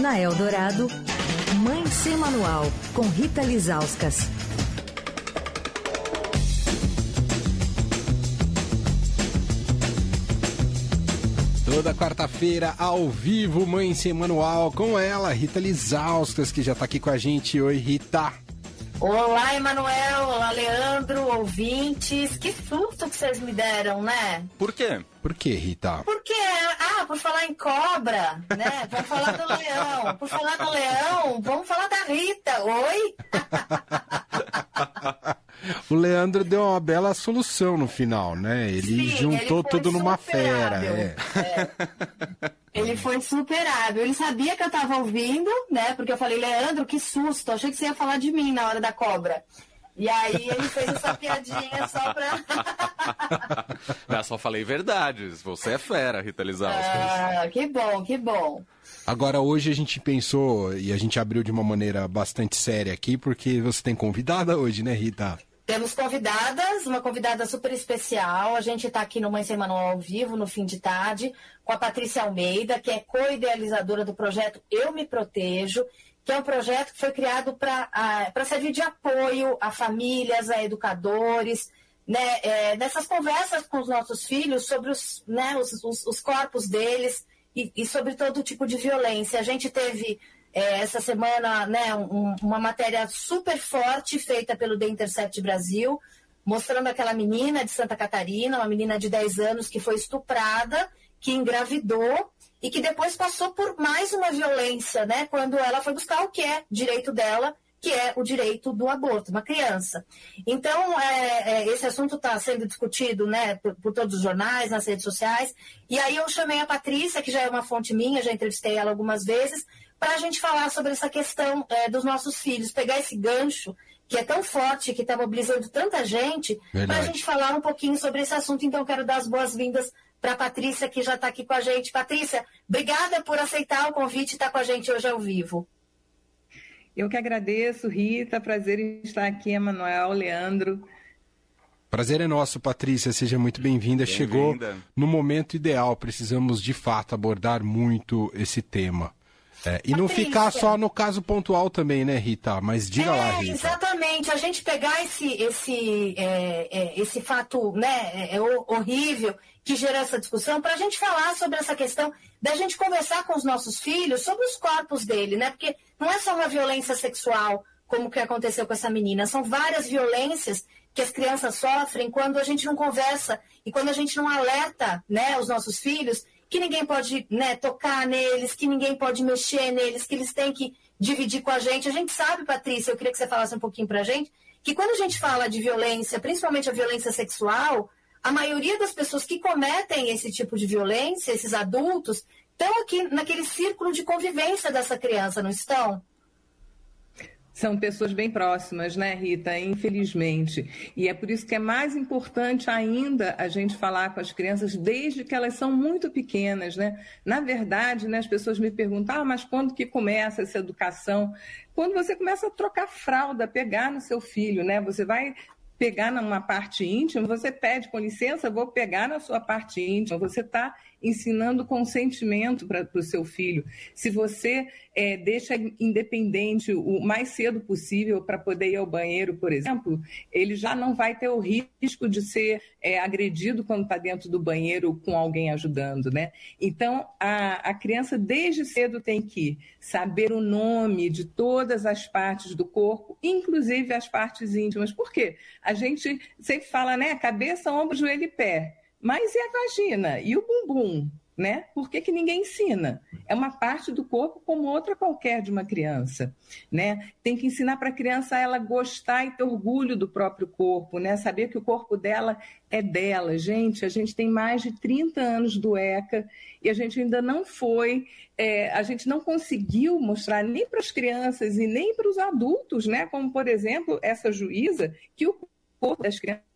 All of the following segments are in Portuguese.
Na Eldorado, Mãe Sem Manual, com Rita Lizauskas. Toda quarta-feira, ao vivo, Mãe Sem Manual, com ela, Rita Lizauskas, que já tá aqui com a gente. Oi, Rita. Olá, Emanuel. Olá, Leandro, ouvintes. Que susto que vocês me deram, né? Por quê? Por que, Rita? Porque, ah, por falar em cobra, né? Vamos falar do leão. Por falar do leão, vamos falar da Rita. Oi? o Leandro deu uma bela solução no final, né? Ele Sim, juntou ele tudo numa fera. É. É. Ele foi super hábil. Ele sabia que eu estava ouvindo, né? Porque eu falei, Leandro, que susto. Achei que você ia falar de mim na hora da cobra. E aí ele fez essa piadinha só pra. Eu só falei verdades. Você é fera, Rita Lizauskas. Ah, que bom, que bom. Agora, hoje a gente pensou e a gente abriu de uma maneira bastante séria aqui, porque você tem convidada hoje, né, Rita? Temos convidadas, uma convidada super especial. A gente está aqui no Mãe Sem Manual ao vivo, no fim de tarde, com a Patrícia Almeida, que é co-idealizadora do projeto Eu Me Protejo, que é um projeto que foi criado para servir de apoio a famílias, a educadores, né, é, nessas conversas com os nossos filhos sobre os, né, os, os, os corpos deles e, e sobre todo tipo de violência. A gente teve é, essa semana né, um, uma matéria super forte feita pelo The Intercept Brasil, mostrando aquela menina de Santa Catarina, uma menina de 10 anos que foi estuprada, que engravidou e que depois passou por mais uma violência, né? Quando ela foi buscar o que é direito dela, que é o direito do aborto, uma criança. Então, é, é, esse assunto está sendo discutido né, por, por, todos os jornais, nas redes sociais. E aí eu chamei a Patrícia, que já é uma fonte minha, já entrevistei ela algumas vezes, para a gente falar sobre essa questão é, dos nossos filhos, pegar esse gancho que é tão forte, que está mobilizando tanta gente, para a gente falar um pouquinho sobre esse assunto. Então, quero dar as boas-vindas para a Patrícia, que já está aqui com a gente. Patrícia, obrigada por aceitar o convite e estar tá com a gente hoje ao vivo. Eu que agradeço, Rita. Prazer em estar aqui, Emanuel, Leandro. Prazer é nosso, Patrícia. Seja muito bem-vinda. Bem Chegou no momento ideal. Precisamos, de fato, abordar muito esse tema. É, e não ficar só no caso pontual também, né, Rita? Mas diga é, lá, Rita. Exatamente. A gente pegar esse, esse, é, é esse fato né, é, é horrível que gera essa discussão, para a gente falar sobre essa questão da gente conversar com os nossos filhos sobre os corpos dele, né? Porque não é só uma violência sexual, como que aconteceu com essa menina, são várias violências que as crianças sofrem quando a gente não conversa e quando a gente não alerta né, os nossos filhos que ninguém pode né, tocar neles, que ninguém pode mexer neles, que eles têm que dividir com a gente. A gente sabe, Patrícia, eu queria que você falasse um pouquinho para a gente, que quando a gente fala de violência, principalmente a violência sexual, a maioria das pessoas que cometem esse tipo de violência, esses adultos, estão aqui naquele círculo de convivência dessa criança, não estão? São pessoas bem próximas, né, Rita? Infelizmente. E é por isso que é mais importante ainda a gente falar com as crianças desde que elas são muito pequenas, né? Na verdade, né, as pessoas me perguntam, ah, mas quando que começa essa educação? Quando você começa a trocar fralda, pegar no seu filho, né? Você vai pegar numa parte íntima, você pede com licença, vou pegar na sua parte íntima. Você está ensinando consentimento para o seu filho. Se você é, deixa independente o mais cedo possível para poder ir ao banheiro, por exemplo, ele já não vai ter o risco de ser é, agredido quando está dentro do banheiro com alguém ajudando, né? Então, a, a criança desde cedo tem que saber o nome de todas as partes do corpo, inclusive as partes íntimas. Por quê? A gente sempre fala, né? Cabeça, ombro, joelho e pé. Mas e a vagina? E o bumbum? Né? Por que, que ninguém ensina? É uma parte do corpo como outra qualquer de uma criança. Né? Tem que ensinar para a criança ela gostar e ter orgulho do próprio corpo, né? saber que o corpo dela é dela. Gente, a gente tem mais de 30 anos do ECA e a gente ainda não foi, é, a gente não conseguiu mostrar nem para as crianças e nem para os adultos, né? como, por exemplo, essa juíza, que o corpo das crianças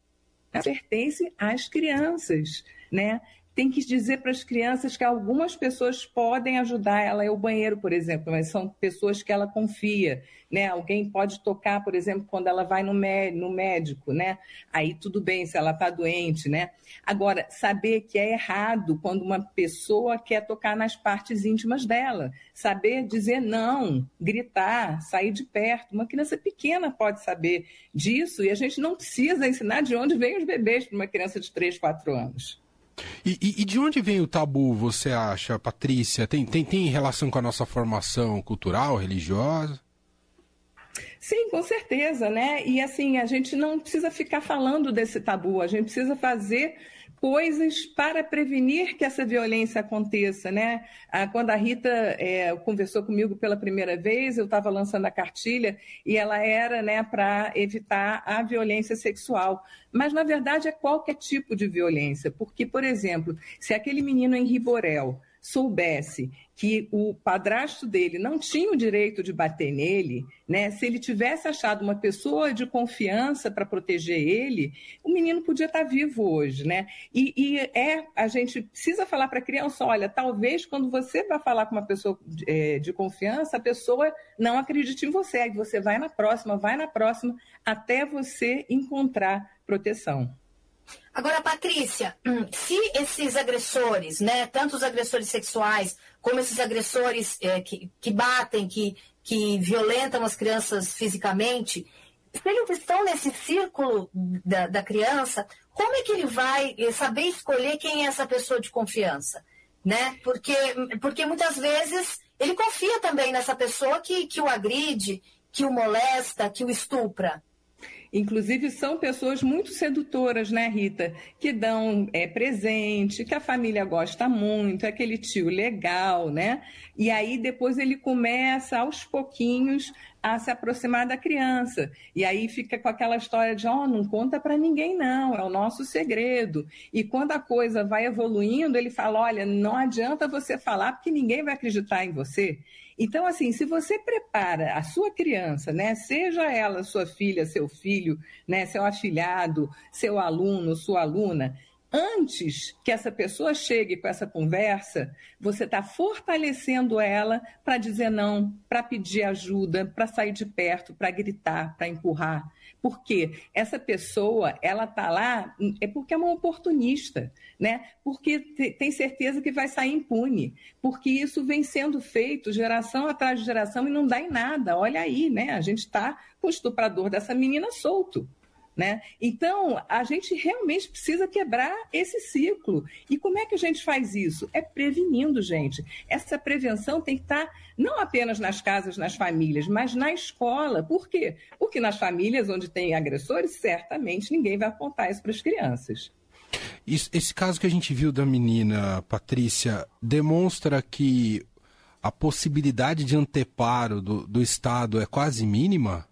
pertence às crianças, né? Tem que dizer para as crianças que algumas pessoas podem ajudar ela a ir ao banheiro, por exemplo, mas são pessoas que ela confia, né? Alguém pode tocar, por exemplo, quando ela vai no, no médico, né? Aí tudo bem se ela está doente, né? Agora, saber que é errado quando uma pessoa quer tocar nas partes íntimas dela, saber dizer não, gritar, sair de perto. Uma criança pequena pode saber disso e a gente não precisa ensinar de onde vêm os bebês para uma criança de 3, 4 anos. E, e, e, de onde vem o tabu, você acha, Patrícia? Tem, tem, tem relação com a nossa formação cultural, religiosa? Sim, com certeza, né? E assim, a gente não precisa ficar falando desse tabu, a gente precisa fazer coisas para prevenir que essa violência aconteça, né? Ah, quando a Rita é, conversou comigo pela primeira vez, eu estava lançando a cartilha e ela era, né, para evitar a violência sexual. Mas na verdade é qualquer tipo de violência, porque, por exemplo, se aquele menino em Riborel soubesse que o padrasto dele não tinha o direito de bater nele, né? Se ele tivesse achado uma pessoa de confiança para proteger ele, o menino podia estar tá vivo hoje, né? E, e é a gente precisa falar para a criança, olha, talvez quando você vai falar com uma pessoa de, é, de confiança, a pessoa não acredite em você, aí você vai na próxima, vai na próxima, até você encontrar proteção. Agora, Patrícia, se esses agressores, né, tanto os agressores sexuais como esses agressores é, que, que batem, que, que violentam as crianças fisicamente, se eles estão nesse círculo da, da criança, como é que ele vai eh, saber escolher quem é essa pessoa de confiança? Né? Porque, porque muitas vezes ele confia também nessa pessoa que, que o agride, que o molesta, que o estupra. Inclusive, são pessoas muito sedutoras, né, Rita? Que dão é, presente, que a família gosta muito, é aquele tio legal, né? E aí depois ele começa aos pouquinhos a se aproximar da criança. E aí fica com aquela história de, ó, oh, não conta para ninguém não, é o nosso segredo. E quando a coisa vai evoluindo, ele fala, olha, não adianta você falar porque ninguém vai acreditar em você. Então, assim, se você prepara a sua criança, né, seja ela sua filha, seu filho, né, seu afilhado, seu aluno, sua aluna, antes que essa pessoa chegue com essa conversa, você está fortalecendo ela para dizer não, para pedir ajuda, para sair de perto, para gritar, para empurrar. Porque essa pessoa, ela está lá, é porque é uma oportunista, né? Porque tem certeza que vai sair impune, porque isso vem sendo feito geração atrás de geração e não dá em nada. Olha aí, né? A gente está com o estuprador dessa menina solto. Né? Então, a gente realmente precisa quebrar esse ciclo. E como é que a gente faz isso? É prevenindo, gente. Essa prevenção tem que estar não apenas nas casas, nas famílias, mas na escola. Por quê? Porque nas famílias onde tem agressores, certamente ninguém vai apontar isso para as crianças. Esse caso que a gente viu da menina, Patrícia, demonstra que a possibilidade de anteparo do, do Estado é quase mínima?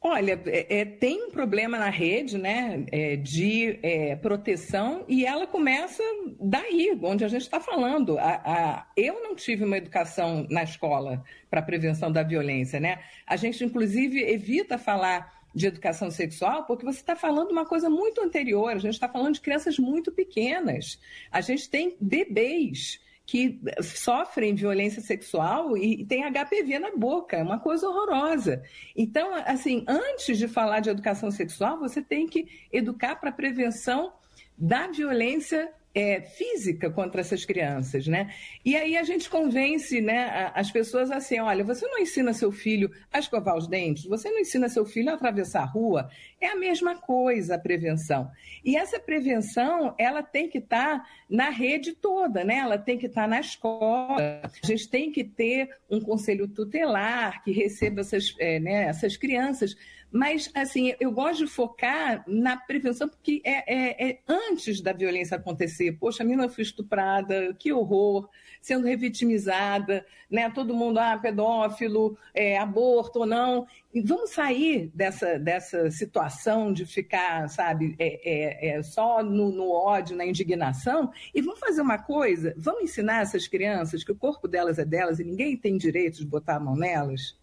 Olha, é, é, tem um problema na rede né, é, de é, proteção e ela começa daí, onde a gente está falando. A, a, eu não tive uma educação na escola para prevenção da violência. Né? A gente, inclusive, evita falar de educação sexual porque você está falando uma coisa muito anterior. A gente está falando de crianças muito pequenas. A gente tem bebês que sofrem violência sexual e tem HPV na boca, é uma coisa horrorosa. Então, assim, antes de falar de educação sexual, você tem que educar para prevenção da violência é, física contra essas crianças, né? E aí a gente convence, né, as pessoas assim, olha, você não ensina seu filho a escovar os dentes, você não ensina seu filho a atravessar a rua, é a mesma coisa a prevenção. E essa prevenção, ela tem que estar tá na rede toda, né? Ela tem que estar tá na escola. A gente tem que ter um conselho tutelar que receba essas, é, né, essas crianças mas, assim, eu gosto de focar na prevenção, porque é, é, é antes da violência acontecer. Poxa, a menina foi estuprada, que horror, sendo revitimizada, né? Todo mundo, ah, pedófilo, é, aborto ou não. E vamos sair dessa, dessa situação de ficar, sabe, é, é, é, só no, no ódio, na indignação, e vamos fazer uma coisa, vamos ensinar essas crianças que o corpo delas é delas e ninguém tem direito de botar a mão nelas?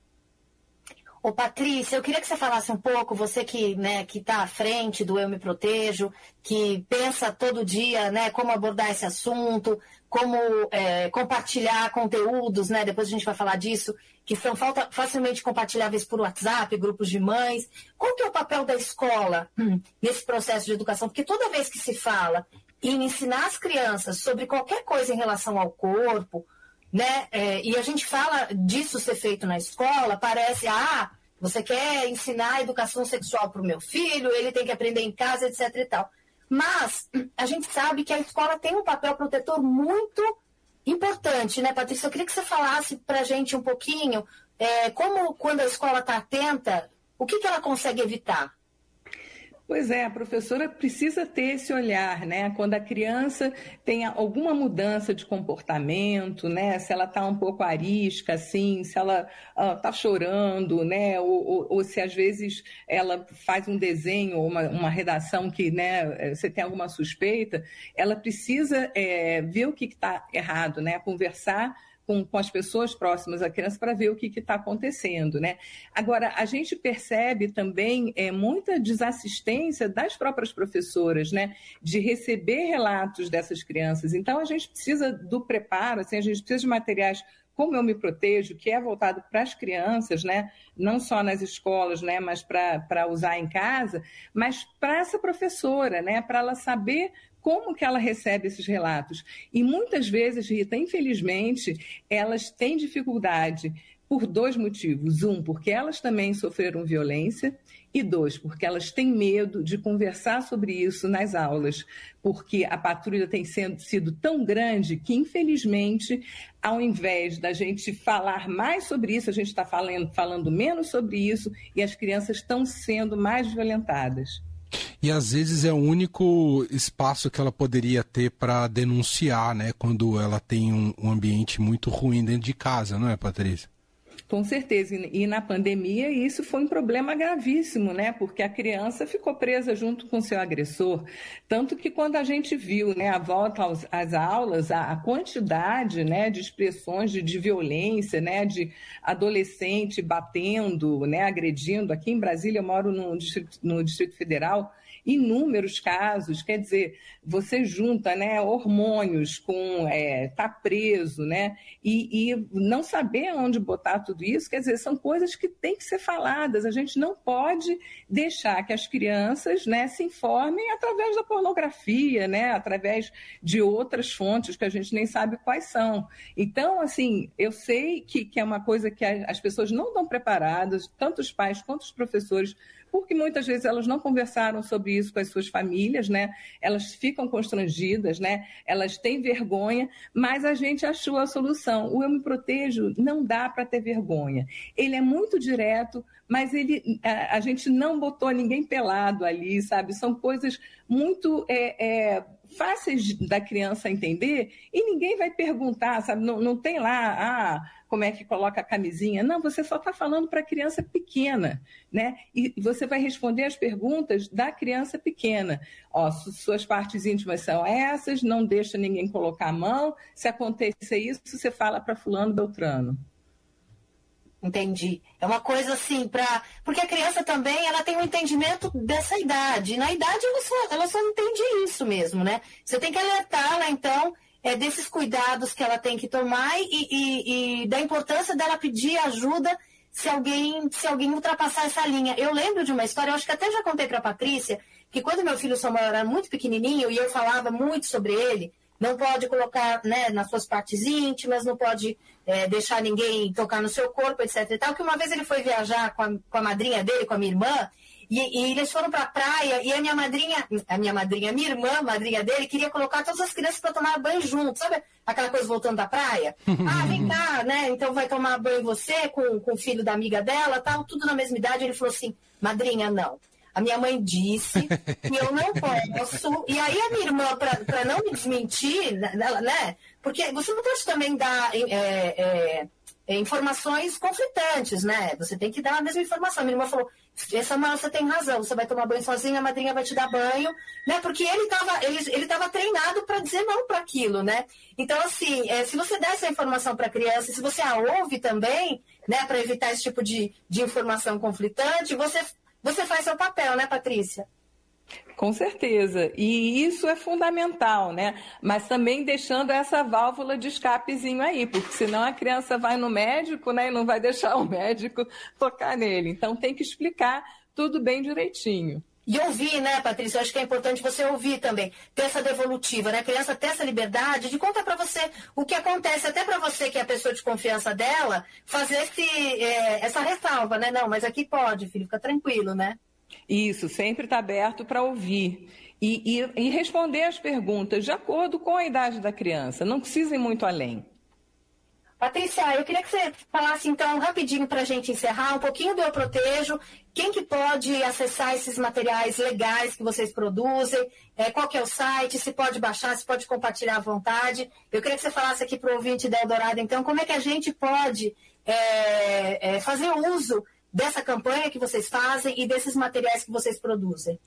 Ô, Patrícia, eu queria que você falasse um pouco, você que né, está à frente do Eu Me Protejo, que pensa todo dia né, como abordar esse assunto, como é, compartilhar conteúdos, né? Depois a gente vai falar disso, que são facilmente compartilháveis por WhatsApp, grupos de mães. Qual que é o papel da escola nesse processo de educação? Porque toda vez que se fala em ensinar as crianças sobre qualquer coisa em relação ao corpo, né? É, e a gente fala disso ser feito na escola, parece, ah, você quer ensinar educação sexual para o meu filho, ele tem que aprender em casa, etc. e tal. Mas a gente sabe que a escola tem um papel protetor muito importante, né, Patrícia? Eu queria que você falasse para a gente um pouquinho é, como, quando a escola está atenta, o que, que ela consegue evitar? Pois é, a professora precisa ter esse olhar, né? Quando a criança tem alguma mudança de comportamento, né? Se ela está um pouco arisca, assim, se ela está chorando, né? Ou, ou, ou, se às vezes ela faz um desenho ou uma, uma, redação que, né? Você tem alguma suspeita, ela precisa é, ver o que está errado, né? Conversar com, com as pessoas próximas à criança para ver o que está acontecendo, né? Agora, a gente percebe também é, muita desassistência das próprias professoras, né? De receber relatos dessas crianças. Então, a gente precisa do preparo, assim, a gente precisa de materiais como eu me protejo, que é voltado para as crianças, né? não só nas escolas, né? mas para usar em casa, mas para essa professora, né? para ela saber como que ela recebe esses relatos. E muitas vezes, Rita, infelizmente, elas têm dificuldade por dois motivos. Um, porque elas também sofreram violência, e dois, porque elas têm medo de conversar sobre isso nas aulas, porque a patrulha tem sendo, sido tão grande que, infelizmente, ao invés da gente falar mais sobre isso, a gente está falando, falando menos sobre isso e as crianças estão sendo mais violentadas. E às vezes é o único espaço que ela poderia ter para denunciar, né? Quando ela tem um, um, ambiente muito ruim dentro de casa, não é, Patrícia? Com certeza. E na pandemia isso foi um problema gravíssimo, né? Porque a criança ficou presa junto com seu agressor. Tanto que quando a gente viu né, a volta aos, às aulas, a, a, quantidade né, de expressões de, de violência, né, de adolescente batendo, né, agredindo. Aqui em Brasília, eu moro no Distrito, no Distrito Federal inúmeros casos, quer dizer, você junta né, hormônios com é, tá preso, né? E, e, não saber onde botar tudo isso, quer dizer, são coisas que têm que ser faladas. A gente não pode deixar que as crianças né, se informem através da pornografia, né? Através de outras fontes que a gente nem sabe quais são. Então, assim, eu sei que, que é uma coisa que as pessoas não estão preparadas, tanto os pais quanto os professores, porque muitas vezes elas não conversaram sobre isso com as suas famílias, né? Elas ficam constrangidas, né? Elas têm vergonha, mas a gente achou a solução. O Eu Me Protejo não dá para ter vergonha. Ele é muito direto, mas ele, a, a, gente não botou ninguém pelado ali, sabe? São coisas muito é, é, fáceis da criança entender e ninguém vai perguntar, sabe? Não, não tem lá, ah, como é que coloca a camisinha. Não, você só está falando para criança pequena, né? E você vai responder as perguntas da criança pequena. Ó, suas partes íntimas são essas, não deixa ninguém colocar a mão. Se acontecer isso, você fala para fulano Beltrano. Entendi. É uma coisa assim, para porque a criança também ela tem um entendimento dessa idade. Na idade ela só, ela só entende isso mesmo, né? Você tem que alertá-la, então, é, desses cuidados que ela tem que tomar e, e, e da importância dela pedir ajuda se alguém, se alguém ultrapassar essa linha. Eu lembro de uma história, eu acho que até já contei para a Patrícia, que quando meu filho Samuel era muito pequenininho e eu falava muito sobre ele, não pode colocar né, nas suas partes íntimas, não pode é, deixar ninguém tocar no seu corpo, etc. E tal, que uma vez ele foi viajar com a, com a madrinha dele, com a minha irmã, e, e eles foram para a praia e a minha madrinha, a minha madrinha, minha irmã, madrinha dele, queria colocar todas as crianças para tomar banho junto, sabe? Aquela coisa voltando da praia. ah, vem cá, né? Então vai tomar banho você com, com o filho da amiga dela, tal, tudo na mesma idade. Ele falou assim, madrinha, não. A minha mãe disse que eu não posso. E aí a minha irmã, para não me desmentir, né, né? Porque você não pode também dar. É, é, é, informações conflitantes, né? Você tem que dar a mesma informação. A minha irmã falou, Samuel, você tem razão, você vai tomar banho sozinho, a madrinha vai te dar banho, né? Porque ele estava ele, ele tava treinado para dizer não para aquilo, né? Então, assim, é, se você der essa informação para a criança, se você a ouve também, né, para evitar esse tipo de, de informação conflitante, você, você faz seu papel, né, Patrícia? Com certeza. E isso é fundamental, né? Mas também deixando essa válvula de escapezinho aí, porque senão a criança vai no médico, né, e não vai deixar o médico tocar nele. Então tem que explicar tudo bem direitinho. E ouvir, né, Patrícia? Eu acho que é importante você ouvir também, ter essa devolutiva, né? A criança ter essa liberdade de contar para você o que acontece, até para você, que é a pessoa de confiança dela, fazer esse, é, essa ressalva, né? Não, mas aqui pode, filho, fica tranquilo, né? Isso, sempre está aberto para ouvir. E, e, e, responder as perguntas de acordo com a idade da criança. Não precisa ir muito além. Patrícia, eu queria que você falasse então rapidinho para a gente encerrar um pouquinho do Eu Protejo, quem que pode acessar esses materiais legais que vocês produzem, é, qual que é o site, se pode baixar, se pode compartilhar à vontade. Eu queria que você falasse aqui para o ouvinte da Eldorado, então, como é que a gente pode é, é, fazer uso dessa campanha que vocês fazem e desses materiais que vocês produzem?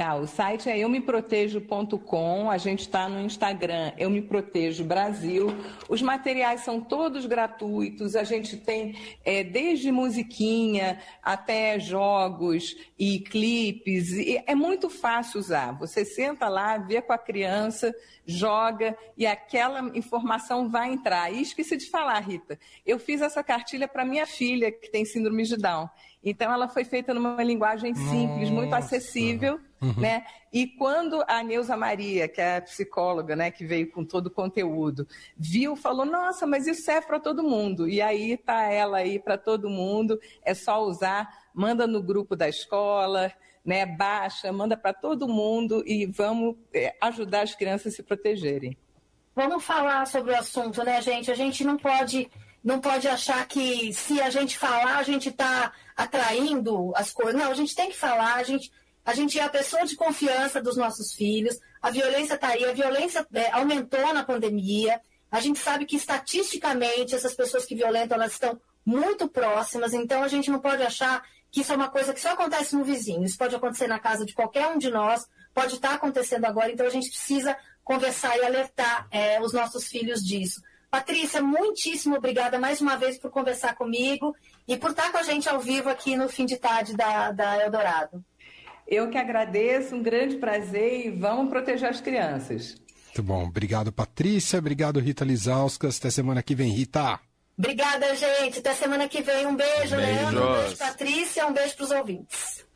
Tá, o site é eumeprotejo.com, a gente está no Instagram Eu Me Protejo Brasil. Os materiais são todos gratuitos, a gente tem é, desde musiquinha até jogos e clipes. E é muito fácil usar. Você senta lá, vê com a criança, joga e aquela informação vai entrar. E esqueci de falar, Rita, eu fiz essa cartilha para minha filha que tem síndrome de Down. Então ela foi feita numa linguagem simples, Nossa. muito acessível Uhum. Né? E quando a Neuza Maria, que é a psicóloga, né, que veio com todo o conteúdo, viu, falou: "Nossa, mas isso serve para todo mundo". E aí tá ela aí para todo mundo, é só usar, manda no grupo da escola, né, baixa, manda para todo mundo e vamos é, ajudar as crianças a se protegerem. Vamos falar sobre o assunto, né, gente? A gente não pode não pode achar que se a gente falar, a gente está atraindo as coisas. Não, a gente tem que falar, a gente a gente é a pessoa de confiança dos nossos filhos, a violência está aí, a violência é, aumentou na pandemia, a gente sabe que estatisticamente essas pessoas que violentam elas estão muito próximas, então a gente não pode achar que isso é uma coisa que só acontece no vizinho, isso pode acontecer na casa de qualquer um de nós, pode estar acontecendo agora, então a gente precisa conversar e alertar é, os nossos filhos disso. Patrícia, muitíssimo obrigada mais uma vez por conversar comigo e por estar com a gente ao vivo aqui no fim de tarde da, da Eldorado. Eu que agradeço, um grande prazer e vamos proteger as crianças. Muito bom. Obrigado, Patrícia. Obrigado, Rita Lizauskas. Até semana que vem, Rita. Obrigada, gente. Até semana que vem. Um beijo, Beijos. Leandro. Um beijo, Patrícia. Um beijo para os ouvintes.